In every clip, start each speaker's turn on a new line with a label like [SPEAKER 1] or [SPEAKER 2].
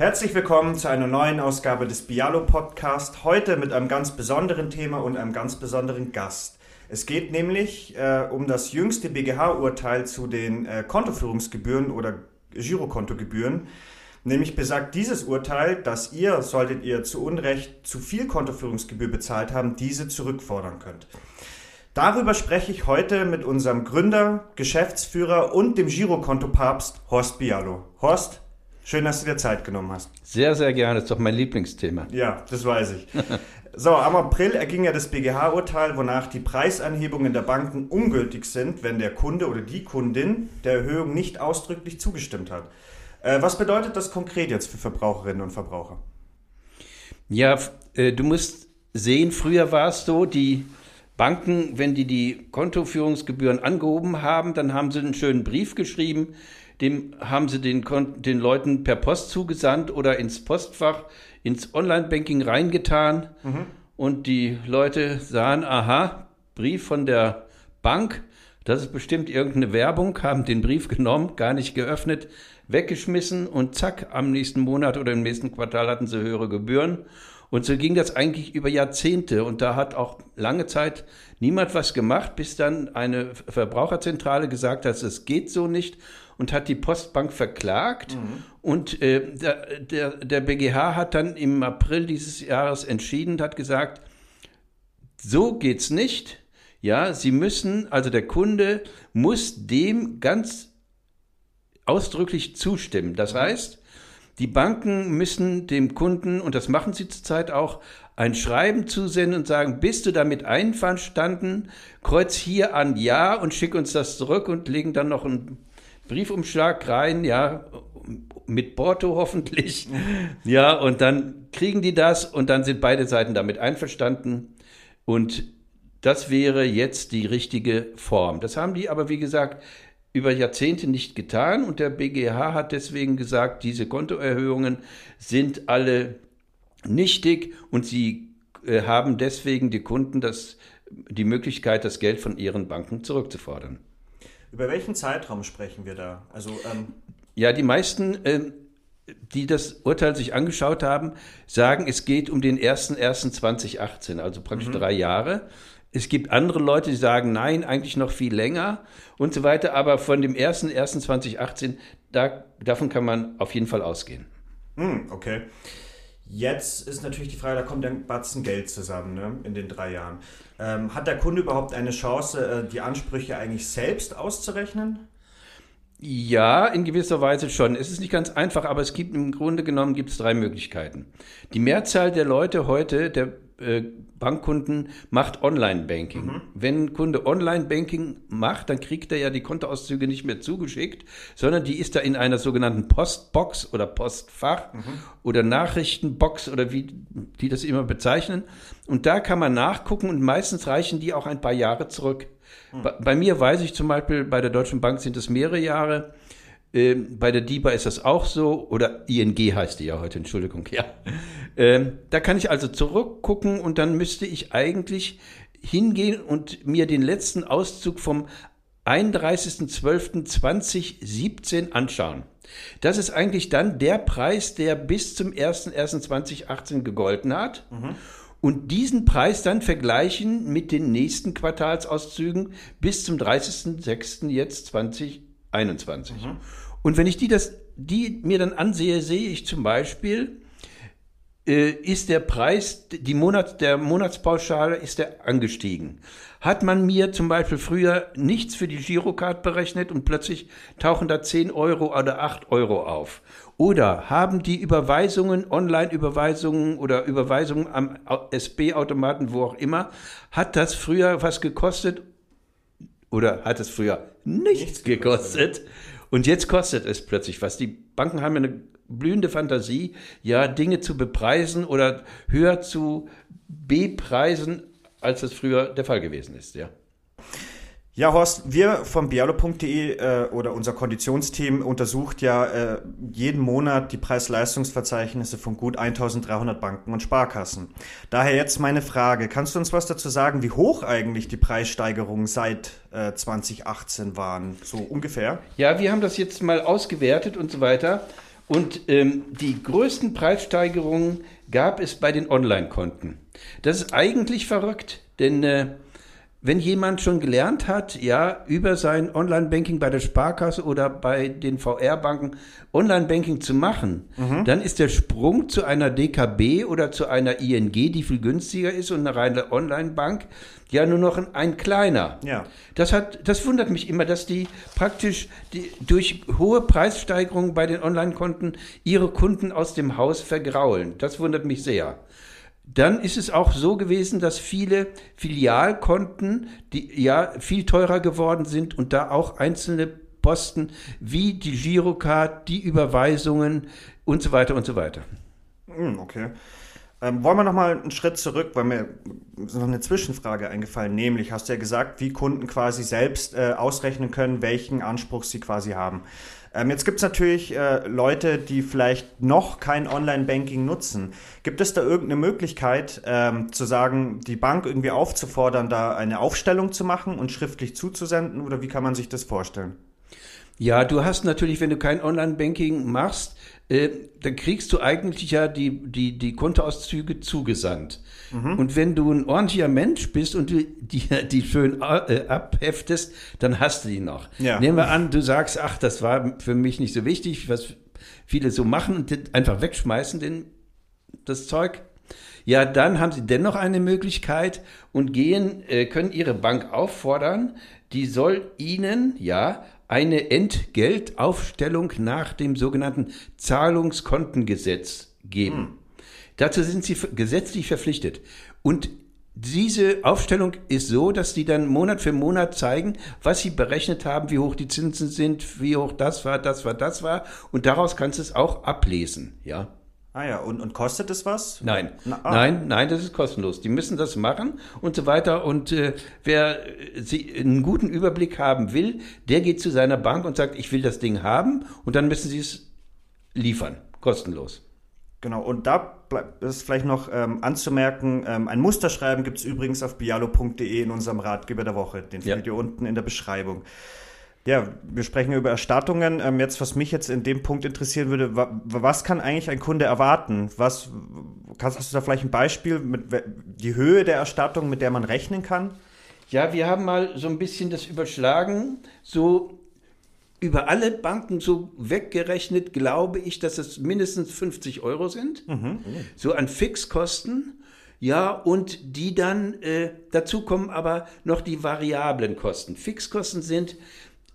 [SPEAKER 1] Herzlich willkommen zu einer neuen Ausgabe des Bialo Podcast. Heute mit einem ganz besonderen Thema und einem ganz besonderen Gast. Es geht nämlich äh, um das jüngste BGH-Urteil zu den äh, Kontoführungsgebühren oder Girokontogebühren. Nämlich besagt dieses Urteil, dass ihr, solltet ihr zu Unrecht zu viel Kontoführungsgebühr bezahlt haben, diese zurückfordern könnt. Darüber spreche ich heute mit unserem Gründer, Geschäftsführer und dem Girokonto-Papst Horst Bialo. Horst, Schön, dass du dir Zeit genommen hast.
[SPEAKER 2] Sehr, sehr gerne. Das ist doch mein Lieblingsthema.
[SPEAKER 1] Ja, das weiß ich. so, am April erging ja das BGH-Urteil, wonach die Preisanhebungen der Banken ungültig sind, wenn der Kunde oder die Kundin der Erhöhung nicht ausdrücklich zugestimmt hat. Äh, was bedeutet das konkret jetzt für Verbraucherinnen und Verbraucher?
[SPEAKER 2] Ja, äh, du musst sehen, früher war es so, die Banken, wenn die die Kontoführungsgebühren angehoben haben, dann haben sie einen schönen Brief geschrieben, dem haben sie den, den Leuten per Post zugesandt oder ins Postfach, ins Online-Banking reingetan. Mhm. Und die Leute sahen, aha, Brief von der Bank, das ist bestimmt irgendeine Werbung, haben den Brief genommen, gar nicht geöffnet, weggeschmissen und zack, am nächsten Monat oder im nächsten Quartal hatten sie höhere Gebühren. Und so ging das eigentlich über Jahrzehnte. Und da hat auch lange Zeit niemand was gemacht, bis dann eine Verbraucherzentrale gesagt hat, es geht so nicht und hat die Postbank verklagt. Mhm. Und äh, der, der, der BGH hat dann im April dieses Jahres entschieden, hat gesagt, so geht's nicht. Ja, Sie müssen, also der Kunde muss dem ganz ausdrücklich zustimmen. Das mhm. heißt, die Banken müssen dem Kunden, und das machen sie zurzeit auch, ein Schreiben zusenden und sagen, bist du damit einverstanden? Kreuz hier an Ja und schick uns das zurück und legen dann noch ein Briefumschlag rein, ja, mit Porto hoffentlich. Ja, und dann kriegen die das und dann sind beide Seiten damit einverstanden. Und das wäre jetzt die richtige Form. Das haben die aber, wie gesagt, über Jahrzehnte nicht getan und der BGH hat deswegen gesagt, diese Kontoerhöhungen sind alle nichtig und sie äh, haben deswegen die Kunden das, die Möglichkeit, das Geld von ihren Banken zurückzufordern.
[SPEAKER 1] Über welchen Zeitraum sprechen wir da?
[SPEAKER 2] Also, ähm ja, die meisten, ähm, die das Urteil sich angeschaut haben, sagen, es geht um den 01.01.2018, also praktisch mhm. drei Jahre. Es gibt andere Leute, die sagen, nein, eigentlich noch viel länger und so weiter. Aber von dem 01.01.2018, da, davon kann man auf jeden Fall ausgehen.
[SPEAKER 1] Hm, okay. Jetzt ist natürlich die Frage, da kommt ein Batzen Geld zusammen ne, in den drei Jahren. Ähm, hat der Kunde überhaupt eine Chance, äh, die Ansprüche eigentlich selbst auszurechnen?
[SPEAKER 2] Ja, in gewisser Weise schon. Es ist nicht ganz einfach, aber es gibt im Grunde genommen gibt es drei Möglichkeiten. Die Mehrzahl der Leute heute, der Bankkunden macht Online-Banking. Mhm. Wenn ein Kunde Online-Banking macht, dann kriegt er ja die Kontoauszüge nicht mehr zugeschickt, sondern die ist da in einer sogenannten Postbox oder Postfach mhm. oder Nachrichtenbox oder wie die das immer bezeichnen. Und da kann man nachgucken und meistens reichen die auch ein paar Jahre zurück. Mhm. Bei, bei mir weiß ich zum Beispiel, bei der Deutschen Bank sind es mehrere Jahre. Ähm, bei der DIBA ist das auch so, oder ING heißt die ja heute, Entschuldigung, ja. Ähm, da kann ich also zurückgucken und dann müsste ich eigentlich hingehen und mir den letzten Auszug vom 31.12.2017 anschauen. Das ist eigentlich dann der Preis, der bis zum 01.01.2018 gegolten hat. Mhm. Und diesen Preis dann vergleichen mit den nächsten Quartalsauszügen bis zum 30.06. jetzt 2020. 21. Mhm. Und wenn ich die, das, die mir dann ansehe, sehe ich zum Beispiel, äh, ist der Preis, die Monat, der Monatspauschale, ist der angestiegen. Hat man mir zum Beispiel früher nichts für die Girocard berechnet und plötzlich tauchen da 10 Euro oder 8 Euro auf? Oder haben die Überweisungen, Online-Überweisungen oder Überweisungen am SB-Automaten, wo auch immer, hat das früher was gekostet oder hat es früher nichts, nichts gekostet. gekostet. Und jetzt kostet es plötzlich was. Die Banken haben eine blühende Fantasie, ja, Dinge zu bepreisen oder höher zu bepreisen, als es früher der Fall gewesen ist, ja.
[SPEAKER 1] Ja, Horst, wir vom bialo.de äh, oder unser Konditionsteam untersucht ja äh, jeden Monat die Preis-Leistungsverzeichnisse von gut 1300 Banken und Sparkassen. Daher jetzt meine Frage, kannst du uns was dazu sagen, wie hoch eigentlich die Preissteigerungen seit äh, 2018 waren, so ungefähr?
[SPEAKER 2] Ja, wir haben das jetzt mal ausgewertet und so weiter. Und ähm, die größten Preissteigerungen gab es bei den Online-Konten. Das ist eigentlich verrückt, denn äh, wenn jemand schon gelernt hat, ja, über sein Online-Banking bei der Sparkasse oder bei den VR-Banken Online-Banking zu machen, mhm. dann ist der Sprung zu einer DKB oder zu einer ING, die viel günstiger ist und eine reine Online-Bank, ja nur noch ein, ein, kleiner.
[SPEAKER 1] Ja.
[SPEAKER 2] Das hat, das wundert mich immer, dass die praktisch die, durch hohe Preissteigerungen bei den Online-Konten ihre Kunden aus dem Haus vergraulen. Das wundert mich sehr. Dann ist es auch so gewesen, dass viele Filialkonten, die ja viel teurer geworden sind und da auch einzelne Posten wie die Girocard, die Überweisungen und so weiter und so weiter.
[SPEAKER 1] Hm, okay. Ähm, wollen wir noch mal einen Schritt zurück, weil mir ist noch eine Zwischenfrage eingefallen, nämlich hast du ja gesagt, wie Kunden quasi selbst äh, ausrechnen können, welchen Anspruch sie quasi haben. Ähm, jetzt gibt es natürlich äh, Leute, die vielleicht noch kein Online-Banking nutzen. Gibt es da irgendeine Möglichkeit ähm, zu sagen, die Bank irgendwie aufzufordern, da eine Aufstellung zu machen und schriftlich zuzusenden oder wie kann man sich das vorstellen?
[SPEAKER 2] Ja, du hast natürlich, wenn du kein Online-Banking machst, äh, dann kriegst du eigentlich ja die, die, die Kontoauszüge zugesandt. Mhm. Und wenn du ein ordentlicher Mensch bist und du die, die schön äh, abheftest, dann hast du die noch. Ja. Nehmen wir an, du sagst, ach, das war für mich nicht so wichtig, was viele so machen und einfach wegschmeißen den, das Zeug. Ja, dann haben sie dennoch eine Möglichkeit und gehen, äh, können ihre Bank auffordern, die soll ihnen, ja, eine Entgeltaufstellung nach dem sogenannten Zahlungskontengesetz geben. Hm. Dazu sind sie gesetzlich verpflichtet. Und diese Aufstellung ist so, dass die dann Monat für Monat zeigen, was sie berechnet haben, wie hoch die Zinsen sind, wie hoch das war, das war, das war. Und daraus kannst du es auch ablesen, ja.
[SPEAKER 1] Ah ja, und, und kostet es was?
[SPEAKER 2] Nein, Na, ah. nein, nein, das ist kostenlos. Die müssen das machen und so weiter. Und äh, wer äh, sie einen guten Überblick haben will, der geht zu seiner Bank und sagt, ich will das Ding haben und dann müssen sie es liefern, kostenlos.
[SPEAKER 1] Genau, und da ist vielleicht noch ähm, anzumerken, ähm, ein Musterschreiben gibt es übrigens auf bialo.de in unserem Ratgeber der Woche. Den findet ja. ihr unten in der Beschreibung. Ja, wir sprechen über Erstattungen. Ähm, jetzt, was mich jetzt in dem Punkt interessieren würde, wa was kann eigentlich ein Kunde erwarten? Was kannst, hast du da vielleicht ein Beispiel mit die Höhe der Erstattung, mit der man rechnen kann?
[SPEAKER 2] Ja, wir haben mal so ein bisschen das überschlagen. So über alle Banken so weggerechnet, glaube ich, dass es mindestens 50 Euro sind. Mhm. So an Fixkosten. Ja, und die dann, äh, dazu kommen aber noch die variablen Kosten. Fixkosten sind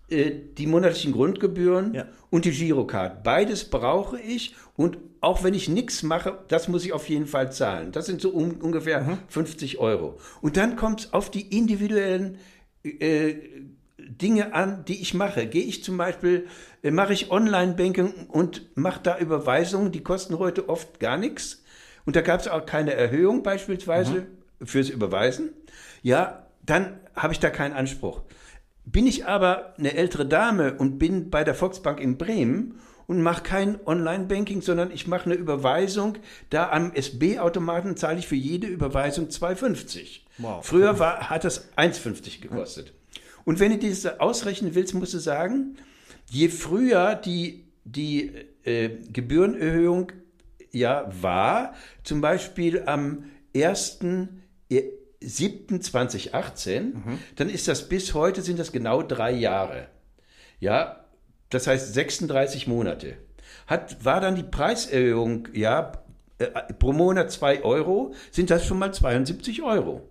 [SPEAKER 2] die monatlichen Grundgebühren ja. und die Girocard. Beides brauche ich und auch wenn ich nichts mache, das muss ich auf jeden Fall zahlen. Das sind so um, ungefähr mhm. 50 Euro. Und dann kommt es auf die individuellen äh, Dinge an, die ich mache. Gehe ich zum Beispiel, äh, mache ich Online-Banking und mache da Überweisungen, die kosten heute oft gar nichts. Und da gab es auch keine Erhöhung beispielsweise mhm. fürs Überweisen. Ja, dann habe ich da keinen Anspruch. Bin ich aber eine ältere Dame und bin bei der Volksbank in Bremen und mache kein Online-Banking, sondern ich mache eine Überweisung. Da am SB-Automaten zahle ich für jede Überweisung 2,50. Wow. Früher war, hat das 1,50 gekostet. Und wenn du das ausrechnen willst, musst du sagen, je früher die, die äh, Gebührenerhöhung ja war, zum Beispiel am 1. 7.2018, mhm. dann ist das bis heute sind das genau drei Jahre. Ja, das heißt 36 Monate. Hat, war dann die Preiserhöhung, ja, äh, pro Monat 2 Euro, sind das schon mal 72 Euro.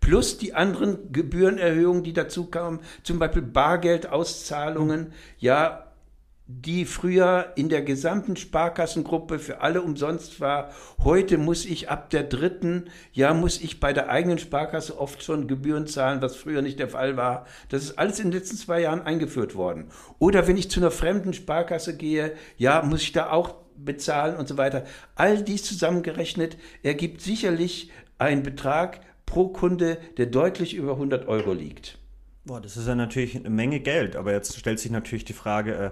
[SPEAKER 2] Plus die anderen Gebührenerhöhungen, die dazu kamen, zum Beispiel Bargeldauszahlungen, mhm. ja, die früher in der gesamten Sparkassengruppe für alle umsonst war. Heute muss ich ab der dritten, ja, muss ich bei der eigenen Sparkasse oft schon Gebühren zahlen, was früher nicht der Fall war. Das ist alles in den letzten zwei Jahren eingeführt worden. Oder wenn ich zu einer fremden Sparkasse gehe, ja, muss ich da auch bezahlen und so weiter. All dies zusammengerechnet ergibt sicherlich einen Betrag pro Kunde, der deutlich über 100 Euro liegt.
[SPEAKER 1] Boah, das ist ja natürlich eine Menge Geld, aber jetzt stellt sich natürlich die Frage, äh,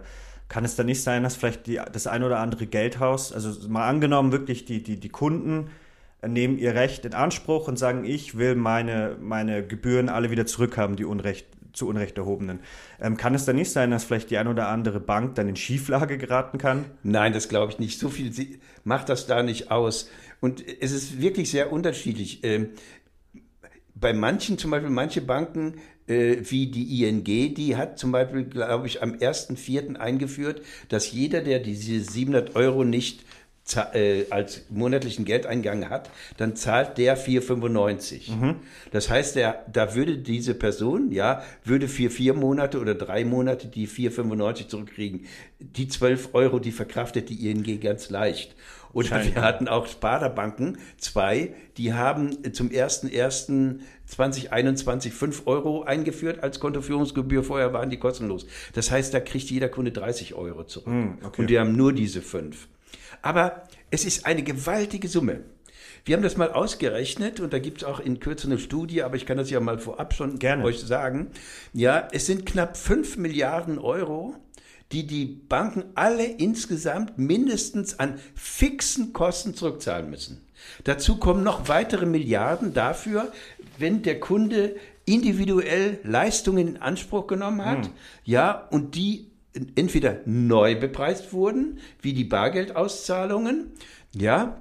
[SPEAKER 1] kann es da nicht sein, dass vielleicht die, das ein oder andere Geldhaus, also mal angenommen, wirklich die, die, die Kunden nehmen ihr Recht in Anspruch und sagen, ich will meine, meine Gebühren alle wieder zurückhaben, die Unrecht zu Unrecht erhobenen. Ähm, kann es da nicht sein, dass vielleicht die ein oder andere Bank dann in Schieflage geraten kann?
[SPEAKER 2] Nein, das glaube ich nicht. So viel macht das da nicht aus. Und es ist wirklich sehr unterschiedlich. Ähm, bei manchen, zum Beispiel manche Banken, äh, wie die ING, die hat zum Beispiel, glaube ich, am 1.4. eingeführt, dass jeder, der diese 700 Euro nicht äh, als monatlichen Geldeingang hat, dann zahlt der 4,95. Mhm. Das heißt, der, da würde diese Person, ja, würde für vier Monate oder drei Monate die 4,95 zurückkriegen. Die 12 Euro, die verkraftet die ING ganz leicht. Und wir hatten auch Sparda-Banken, zwei, die haben zum 1.1.2021 5 Euro eingeführt als Kontoführungsgebühr. Vorher waren die kostenlos. Das heißt, da kriegt jeder Kunde 30 Euro zurück. Mm, okay. Und die haben nur diese fünf. Aber es ist eine gewaltige Summe. Wir haben das mal ausgerechnet und da gibt es auch in Kürze eine Studie, aber ich kann das ja mal vorab schon Gerne. euch sagen. Ja, es sind knapp 5 Milliarden Euro, die die Banken alle insgesamt mindestens an fixen Kosten zurückzahlen müssen. Dazu kommen noch weitere Milliarden dafür, wenn der Kunde individuell Leistungen in Anspruch genommen hat, hm. ja, und die entweder neu bepreist wurden, wie die Bargeldauszahlungen, ja,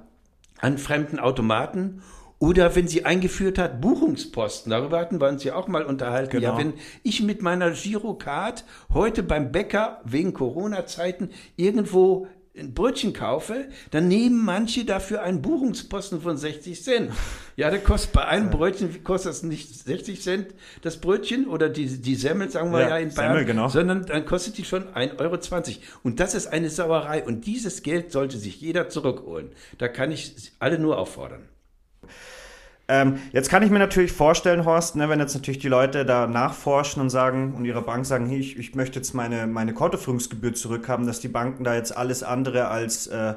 [SPEAKER 2] an fremden Automaten oder wenn sie eingeführt hat, Buchungsposten. Darüber hatten wir uns ja auch mal unterhalten. Genau. Ja, wenn ich mit meiner Girocard heute beim Bäcker wegen Corona-Zeiten irgendwo ein Brötchen kaufe, dann nehmen manche dafür einen Buchungsposten von 60 Cent. Ja, der kostet bei einem Brötchen kostet das nicht 60 Cent das Brötchen oder die, die Semmel, sagen wir ja, ja in Bayern, Semmel, genau. sondern dann kostet die schon 1,20 Euro. Und das ist eine Sauerei. Und dieses Geld sollte sich jeder zurückholen. Da kann ich alle nur auffordern.
[SPEAKER 1] Ähm, jetzt kann ich mir natürlich vorstellen, Horst, ne, wenn jetzt natürlich die Leute da nachforschen und sagen und ihrer Bank sagen, hey, ich, ich möchte jetzt meine, meine Kontoführungsgebühr zurückhaben, dass die Banken da jetzt alles andere als äh,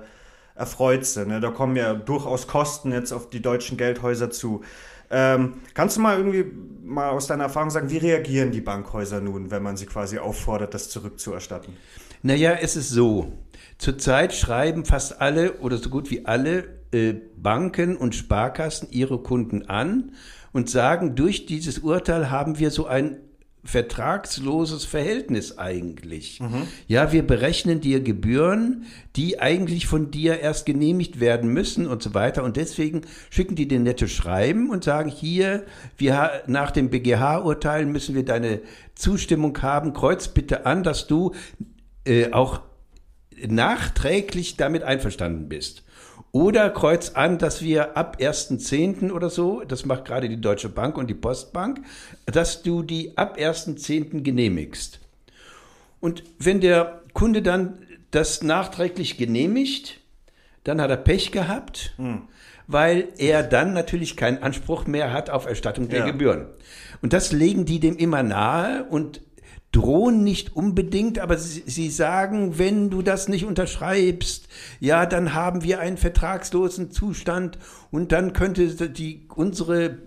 [SPEAKER 1] erfreut sind. Ne? Da kommen ja durchaus Kosten jetzt auf die deutschen Geldhäuser zu. Ähm, kannst du mal irgendwie mal aus deiner Erfahrung sagen, wie reagieren die Bankhäuser nun, wenn man sie quasi auffordert, das zurückzuerstatten?
[SPEAKER 2] Naja, es ist so. Zurzeit schreiben fast alle oder so gut wie alle äh, Banken und Sparkassen ihre Kunden an und sagen, durch dieses Urteil haben wir so ein vertragsloses Verhältnis eigentlich. Mhm. Ja, wir berechnen dir Gebühren, die eigentlich von dir erst genehmigt werden müssen und so weiter. Und deswegen schicken die dir nette Schreiben und sagen, hier, wir, nach dem BGH-Urteil müssen wir deine Zustimmung haben. Kreuz bitte an, dass du äh, auch nachträglich damit einverstanden bist. Oder kreuz an, dass wir ab 1.10. oder so, das macht gerade die Deutsche Bank und die Postbank, dass du die ab 1.10. genehmigst. Und wenn der Kunde dann das nachträglich genehmigt, dann hat er Pech gehabt, hm. weil er dann natürlich keinen Anspruch mehr hat auf Erstattung der ja. Gebühren. Und das legen die dem immer nahe und drohen nicht unbedingt, aber sie, sie, sagen, wenn du das nicht unterschreibst, ja, dann haben wir einen vertragslosen Zustand und dann könnte die, unsere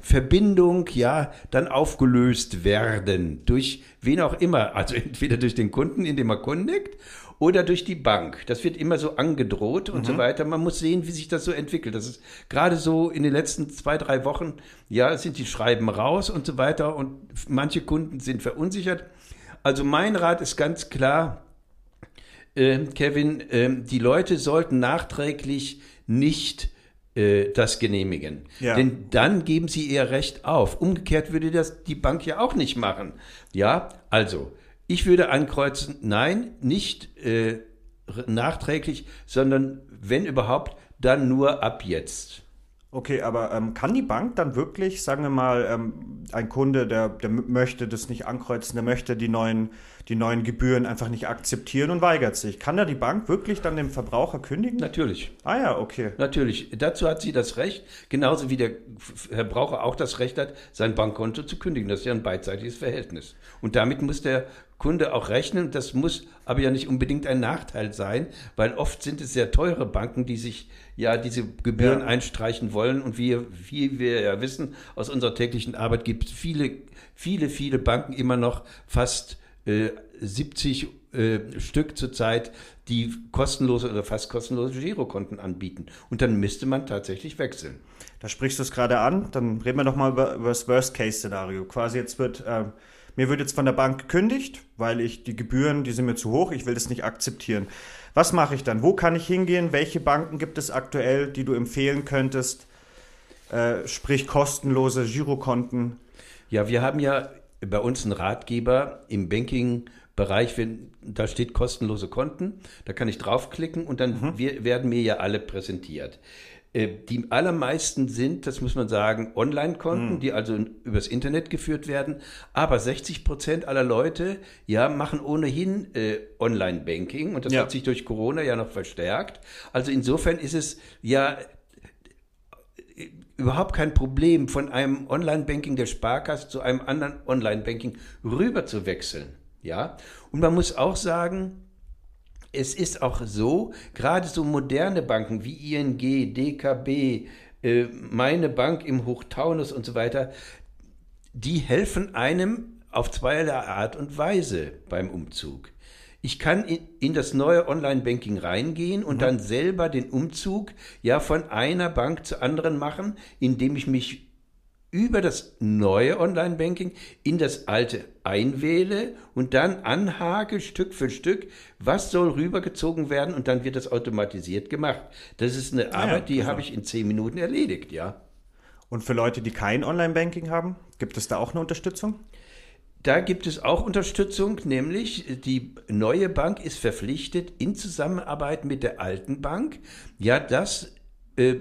[SPEAKER 2] Verbindung ja dann aufgelöst werden durch wen auch immer, also entweder durch den Kunden, indem er kundigt oder durch die Bank. Das wird immer so angedroht und mhm. so weiter. Man muss sehen, wie sich das so entwickelt. Das ist gerade so in den letzten zwei, drei Wochen, ja, sind die Schreiben raus und so weiter und manche Kunden sind verunsichert. Also mein Rat ist ganz klar, äh, Kevin, äh, die Leute sollten nachträglich nicht äh, das genehmigen. Ja. Denn dann geben sie ihr Recht auf. Umgekehrt würde das die Bank ja auch nicht machen. Ja, also ich würde ankreuzen, nein, nicht äh, nachträglich, sondern wenn überhaupt, dann nur ab jetzt.
[SPEAKER 1] Okay, aber ähm, kann die Bank dann wirklich, sagen wir mal, ähm, ein Kunde, der, der möchte das nicht ankreuzen, der möchte die neuen, die neuen Gebühren einfach nicht akzeptieren und weigert sich. Kann da die Bank wirklich dann dem Verbraucher kündigen?
[SPEAKER 2] Natürlich.
[SPEAKER 1] Ah ja, okay.
[SPEAKER 2] Natürlich. Dazu hat sie das Recht, genauso wie der Verbraucher auch das Recht hat, sein Bankkonto zu kündigen. Das ist ja ein beidseitiges Verhältnis. Und damit muss der Kunde auch rechnen. Das muss aber ja nicht unbedingt ein Nachteil sein, weil oft sind es sehr teure Banken, die sich ja diese Gebühren ja. einstreichen wollen. Und wie, wie wir ja wissen, aus unserer täglichen Arbeit gibt es viele, viele, viele Banken immer noch fast äh, 70 äh, Stück zurzeit, die kostenlose oder fast kostenlose Girokonten anbieten. Und dann müsste man tatsächlich wechseln.
[SPEAKER 1] Da sprichst du es gerade an. Dann reden wir doch mal über, über das Worst-Case-Szenario. Quasi jetzt wird äh, mir wird jetzt von der Bank gekündigt, weil ich die Gebühren, die sind mir zu hoch, ich will das nicht akzeptieren. Was mache ich dann? Wo kann ich hingehen? Welche Banken gibt es aktuell, die du empfehlen könntest? Äh, sprich kostenlose Girokonten.
[SPEAKER 2] Ja, wir haben ja bei uns einen Ratgeber im Banking-Bereich, da steht kostenlose Konten, da kann ich draufklicken und dann mhm. wir, werden mir ja alle präsentiert. Äh, die allermeisten sind, das muss man sagen, Online-Konten, mhm. die also übers Internet geführt werden. Aber 60 Prozent aller Leute, ja, machen ohnehin äh, Online-Banking und das ja. hat sich durch Corona ja noch verstärkt. Also insofern ist es ja äh, überhaupt kein Problem, von einem Online-Banking der Sparkasse zu einem anderen Online-Banking rüber zu wechseln. Ja, und man muss auch sagen, es ist auch so, gerade so moderne Banken wie ING, DKB, äh, meine Bank im Hochtaunus und so weiter, die helfen einem auf zweierlei Art und Weise beim Umzug. Ich kann in, in das neue Online-Banking reingehen und mhm. dann selber den Umzug ja von einer Bank zur anderen machen, indem ich mich über das neue Online-Banking in das alte einwähle und dann anhake Stück für Stück, was soll rübergezogen werden und dann wird das automatisiert gemacht. Das ist eine ah Arbeit, ja, die habe ich in zehn Minuten erledigt, ja.
[SPEAKER 1] Und für Leute, die kein Online-Banking haben, gibt es da auch eine Unterstützung?
[SPEAKER 2] Da gibt es auch Unterstützung, nämlich die neue Bank ist verpflichtet, in Zusammenarbeit mit der alten Bank, ja, das, äh,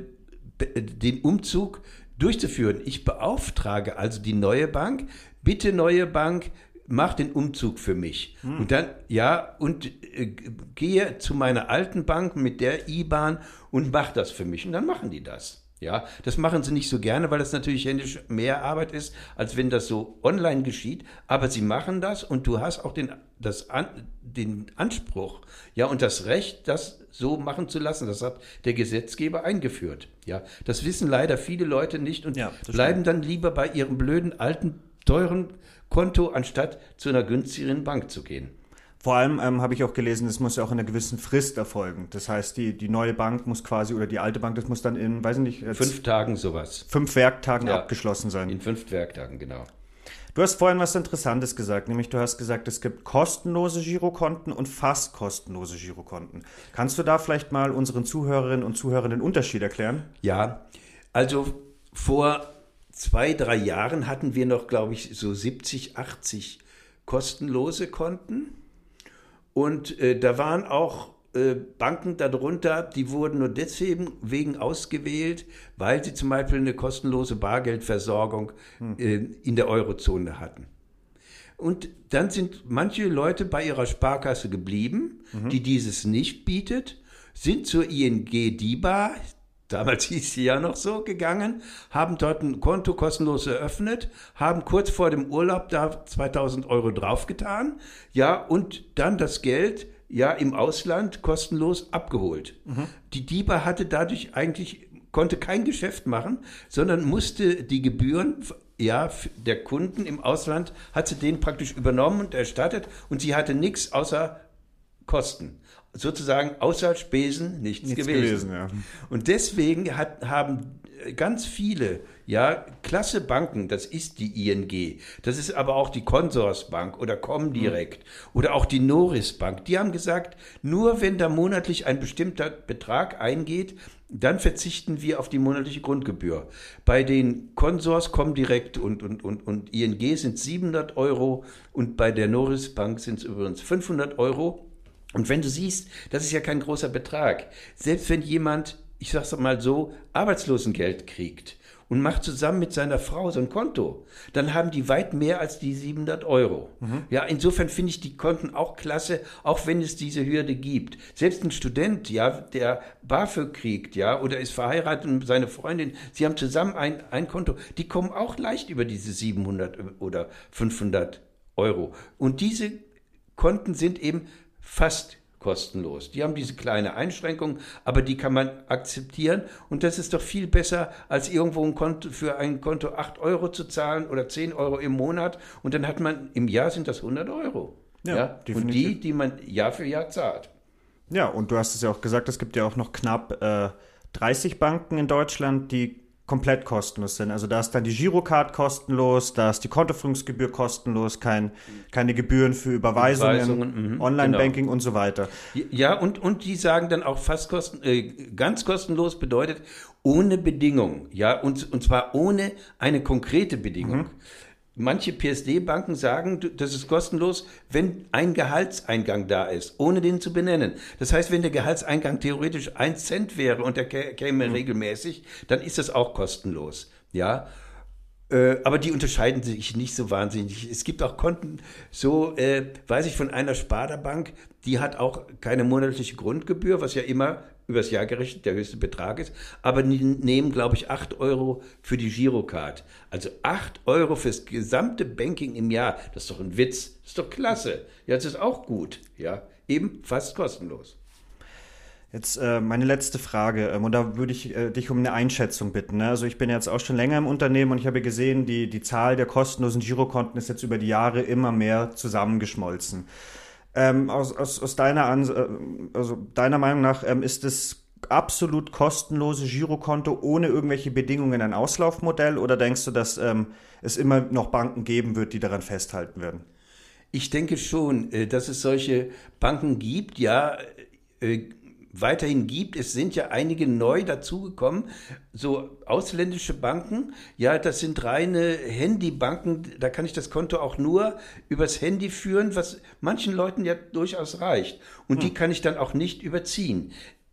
[SPEAKER 2] den Umzug durchzuführen. Ich beauftrage also die neue Bank, bitte neue Bank, mach den Umzug für mich. Hm. Und dann, ja, und äh, gehe zu meiner alten Bank mit der IBAN und mach das für mich. Und dann machen die das. Ja, das machen sie nicht so gerne, weil das natürlich händisch mehr Arbeit ist, als wenn das so online geschieht. Aber sie machen das und du hast auch den, das, den Anspruch, ja, und das Recht, das so machen zu lassen. Das hat der Gesetzgeber eingeführt. Ja, das wissen leider viele Leute nicht und ja, bleiben stimmt. dann lieber bei ihrem blöden, alten, teuren Konto, anstatt zu einer günstigeren Bank zu gehen.
[SPEAKER 1] Vor allem ähm, habe ich auch gelesen, es muss ja auch in einer gewissen Frist erfolgen. Das heißt, die, die neue Bank muss quasi, oder die alte Bank, das muss dann in, weiß ich nicht,
[SPEAKER 2] fünf Tagen sowas.
[SPEAKER 1] Fünf Werktagen ja, abgeschlossen sein.
[SPEAKER 2] In fünf Werktagen, genau.
[SPEAKER 1] Du hast vorhin was Interessantes gesagt, nämlich du hast gesagt, es gibt kostenlose Girokonten und fast kostenlose Girokonten. Kannst du da vielleicht mal unseren Zuhörerinnen und Zuhörern den Unterschied erklären?
[SPEAKER 2] Ja, also vor zwei, drei Jahren hatten wir noch, glaube ich, so 70, 80 kostenlose Konten. Und äh, da waren auch äh, Banken darunter, die wurden nur deswegen wegen ausgewählt, weil sie zum Beispiel eine kostenlose Bargeldversorgung hm. äh, in der Eurozone hatten. Und dann sind manche Leute bei ihrer Sparkasse geblieben, mhm. die dieses nicht bietet, sind zur ING DIBA, damals hieß sie ja noch so, gegangen, haben dort ein Konto kostenlos eröffnet, haben kurz vor dem Urlaub da 2000 Euro draufgetan, ja, und dann das Geld ja im Ausland kostenlos abgeholt. Mhm. Die DIBA hatte dadurch eigentlich, konnte kein Geschäft machen, sondern musste die Gebühren ja, der Kunden im Ausland hat sie den praktisch übernommen und erstattet und sie hatte nichts außer Kosten sozusagen außer Spesen nichts, nichts gewesen. gewesen ja. Und deswegen hat, haben ganz viele, ja, klasse Banken, das ist die ING, das ist aber auch die Consorsbank oder Comdirect mhm. oder auch die Noris Bank, die haben gesagt, nur wenn da monatlich ein bestimmter Betrag eingeht, dann verzichten wir auf die monatliche Grundgebühr. Bei den Consors Comdirect und, und, und, und ING sind 700 Euro und bei der Noris Bank sind es übrigens 500 Euro. Und wenn du siehst, das ist ja kein großer Betrag. Selbst wenn jemand, ich sag's mal so, Arbeitslosengeld kriegt und macht zusammen mit seiner Frau so ein Konto, dann haben die weit mehr als die 700 Euro. Mhm. Ja, insofern finde ich die Konten auch klasse, auch wenn es diese Hürde gibt. Selbst ein Student, ja, der BAföG kriegt, ja, oder ist verheiratet und seine Freundin, sie haben zusammen ein, ein Konto, die kommen auch leicht über diese 700 oder 500 Euro. Und diese Konten sind eben fast kostenlos. Die haben diese kleine Einschränkung, aber die kann man akzeptieren und das ist doch viel besser, als irgendwo ein Konto, für ein Konto 8 Euro zu zahlen oder 10 Euro im Monat und dann hat man, im Jahr sind das 100 Euro. Ja, ja? Und die, die man Jahr für Jahr zahlt.
[SPEAKER 1] Ja, und du hast es ja auch gesagt, es gibt ja auch noch knapp äh, 30 Banken in Deutschland, die komplett kostenlos sind. Also da ist dann die Girocard kostenlos, da ist die Kontoführungsgebühr kostenlos, kein, keine Gebühren für Überweisungen,
[SPEAKER 2] Überweisungen, mhm,
[SPEAKER 1] Online-Banking
[SPEAKER 2] genau.
[SPEAKER 1] und so weiter.
[SPEAKER 2] Ja, und, und die sagen dann auch fast kosten, äh, ganz kostenlos bedeutet ohne Bedingung, ja, und, und zwar ohne eine konkrete Bedingung.
[SPEAKER 1] Mhm.
[SPEAKER 2] Manche PSD-Banken sagen, das ist kostenlos, wenn ein Gehaltseingang da ist, ohne den zu benennen. Das heißt, wenn der Gehaltseingang theoretisch ein Cent wäre und der kä- käme regelmäßig, dann ist das auch kostenlos. Ja. Äh, aber die unterscheiden sich nicht so wahnsinnig. Es gibt auch Konten, so äh, weiß ich von einer Sparda-Bank, die hat auch keine monatliche Grundgebühr, was ja immer übers Jahr gerechnet der höchste Betrag ist, aber die nehmen, glaube ich, 8 Euro für die Girocard. Also 8 Euro fürs gesamte Banking im Jahr, das ist doch ein Witz, das ist doch klasse. Ja, das ist auch gut, ja, eben fast kostenlos.
[SPEAKER 1] Jetzt äh, meine letzte Frage, ähm, und da würde ich äh, dich um eine Einschätzung bitten. Ne? Also ich bin jetzt auch schon länger im Unternehmen und ich habe gesehen, die, die Zahl der kostenlosen Girokonten ist jetzt über die Jahre immer mehr zusammengeschmolzen. Ähm, aus, aus, aus deiner, Ans äh, also deiner Meinung nach ähm, ist das absolut kostenlose Girokonto ohne irgendwelche Bedingungen ein Auslaufmodell oder denkst du, dass ähm, es immer noch Banken geben wird, die daran festhalten werden?
[SPEAKER 2] Ich denke schon, äh, dass es solche Banken gibt, ja, äh, weiterhin gibt. Es sind ja einige neu dazugekommen, so ausländische Banken. Ja, das sind reine Handybanken. Da kann ich das Konto auch nur übers Handy führen, was manchen Leuten ja durchaus reicht. Und die kann ich dann auch nicht überziehen.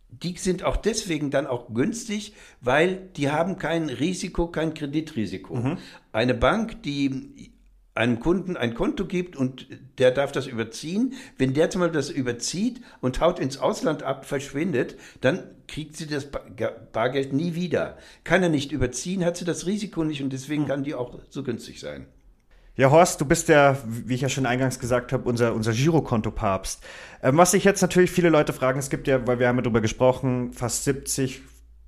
[SPEAKER 2] Die sind auch deswegen dann auch günstig, weil die haben kein Risiko, kein Kreditrisiko. Eine Bank, die einem Kunden ein Konto gibt und der darf das überziehen. Wenn der zum Beispiel das überzieht und haut ins Ausland ab, verschwindet, dann kriegt sie das Bargeld nie wieder. Kann er nicht überziehen, hat sie das Risiko nicht und deswegen kann die auch so günstig sein.
[SPEAKER 1] Ja, Horst, du bist ja, wie ich ja schon eingangs gesagt habe, unser, unser Girokonto-Papst. Ähm, was sich jetzt natürlich viele Leute fragen, es gibt ja, weil wir haben ja darüber gesprochen, fast 70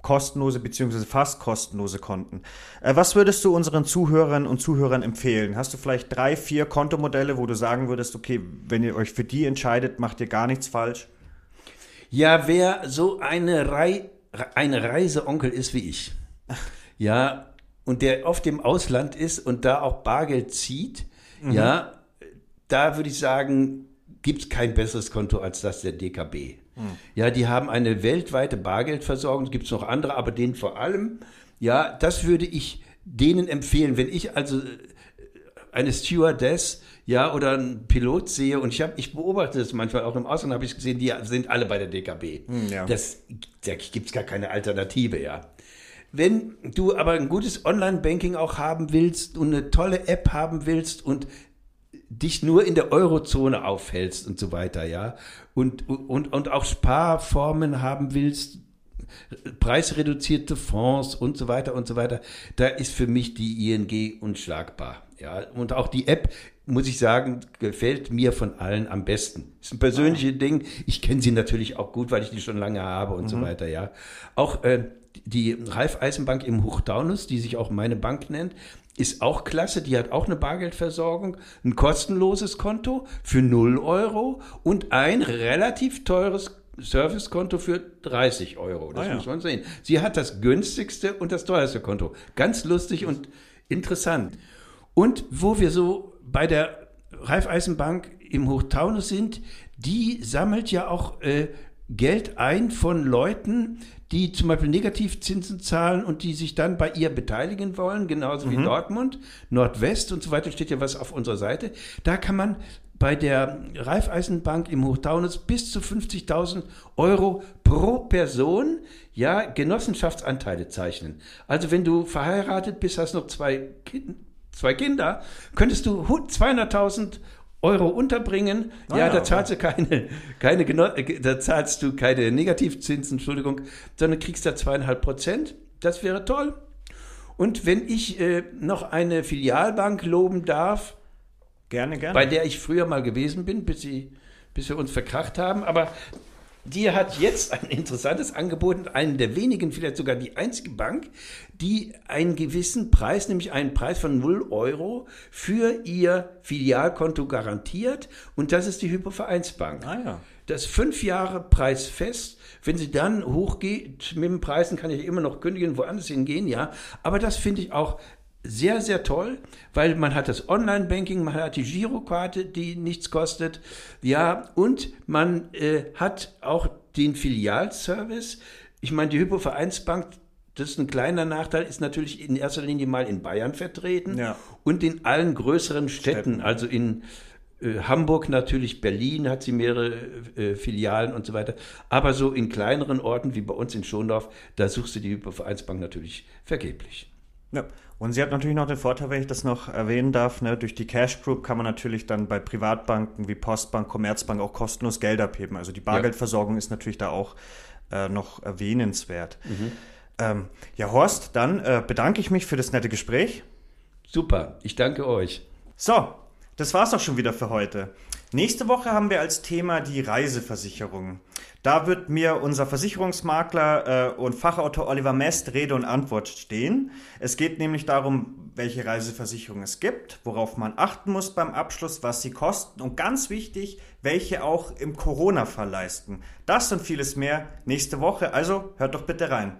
[SPEAKER 1] kostenlose beziehungsweise fast kostenlose Konten. Äh, was würdest du unseren Zuhörern und Zuhörern empfehlen? Hast du vielleicht drei, vier Kontomodelle, wo du sagen würdest, okay, wenn ihr euch für die entscheidet, macht ihr gar nichts falsch?
[SPEAKER 2] Ja, wer so eine, Rei eine Reiseonkel ist wie ich, ja, und der oft im Ausland ist und da auch Bargeld zieht, ja, da würde ich sagen, gibt es kein besseres Konto als das der DKB. Ja, die haben eine weltweite Bargeldversorgung, gibt es noch andere, aber denen vor allem, ja, das würde ich denen empfehlen. Wenn ich also eine Stewardess, ja, oder einen Pilot sehe und ich habe, ich beobachte das manchmal auch im Ausland, habe ich gesehen, die sind alle bei der DKB.
[SPEAKER 1] ja.
[SPEAKER 2] Das, da gibt es gar keine Alternative, ja. Wenn du aber ein gutes Online-Banking auch haben willst und eine tolle App haben willst und dich nur in der Eurozone aufhältst und so weiter, ja, und, und, und auch Sparformen haben willst, preisreduzierte Fonds und so weiter und so weiter, da ist für mich die ING unschlagbar. Ja, und auch die App, muss ich sagen, gefällt mir von allen am besten. Ist ein persönliches Ding. Ich kenne sie natürlich auch gut, weil ich die schon lange habe und so weiter, ja. Auch äh, die Raiffeisenbank im Hochtaunus, die sich auch meine Bank nennt, ist auch klasse. Die hat auch eine Bargeldversorgung, ein kostenloses Konto für 0 Euro und ein relativ teures Servicekonto für 30 Euro. Das
[SPEAKER 1] Ah
[SPEAKER 2] muss man sehen. Sie hat das günstigste und das teuerste Konto. Ganz lustig und interessant. Und wo wir so bei der Raiffeisenbank im Hochtaunus sind, die sammelt ja auch äh, Geld ein von Leuten, die zum Beispiel Negativzinsen zahlen und die sich dann bei ihr beteiligen wollen, genauso wie Dortmund, Nordwest und so weiter, steht ja was auf unserer Seite. Da kann man bei der Raiffeisenbank im Hochtaunus bis zu 50.000 Euro pro Person ja Genossenschaftsanteile zeichnen. Also wenn du verheiratet bist, hast noch zwei, kind, zwei Kinder, könntest du hu- 200.000 Euro unterbringen.
[SPEAKER 1] Ah
[SPEAKER 2] ja, da zahlst du keine, keine, da zahlst du keine Negativzinsen, Entschuldigung, sondern kriegst da zweieinhalb Prozent. Das wäre toll. Und wenn ich äh, noch eine Filialbank loben darf,
[SPEAKER 1] Gerne, gerne.
[SPEAKER 2] bei der ich früher mal gewesen bin, bis, sie, bis wir uns verkracht haben. Aber die hat jetzt ein interessantes Angebot, und einen der wenigen, vielleicht sogar die einzige Bank, die einen gewissen Preis, nämlich einen Preis von 0 Euro für ihr Filialkonto garantiert. Und das ist die Hypovereinsbank.
[SPEAKER 1] ah ja.
[SPEAKER 2] Das fünf Jahre Preis fest. Wenn sie dann hochgeht mit den Preisen, kann ich immer noch kündigen, woanders hingehen, ja. Aber das finde ich auch sehr, sehr toll, weil man hat das Online-Banking, man hat die Girokarte, die nichts kostet, ja, und man äh, hat auch den Filialservice. Ich meine, die Hypovereinsbank, das ist ein kleiner Nachteil, ist natürlich in erster Linie mal in Bayern vertreten ja. und in allen größeren Städten, Städten. also in äh, Hamburg natürlich, Berlin hat sie mehrere äh, Filialen und so weiter. Aber so in kleineren Orten wie bei uns in Schondorf, da suchst du die Hypovereinsbank natürlich vergeblich.
[SPEAKER 1] Ja. Und sie hat natürlich noch den Vorteil, wenn ich das noch erwähnen darf, ne, durch die Cash Group kann man natürlich dann bei Privatbanken wie Postbank, Commerzbank auch kostenlos Geld abheben. Also die Bargeldversorgung ja. ist natürlich da auch äh, noch erwähnenswert. Mhm. Ähm, ja, Horst, dann äh, bedanke ich mich für das nette Gespräch.
[SPEAKER 2] Super, ich danke euch.
[SPEAKER 1] So, das war's auch schon wieder für heute. Nächste Woche haben wir als Thema die Reiseversicherung. Da wird mir unser Versicherungsmakler äh, und Fachautor Oliver Mest Rede und Antwort stehen. Es geht nämlich darum, welche Reiseversicherung es gibt, worauf man achten muss beim Abschluss, was sie kosten und ganz wichtig, welche auch im Corona-Fall leisten. Das und vieles mehr nächste Woche, also hört doch bitte rein.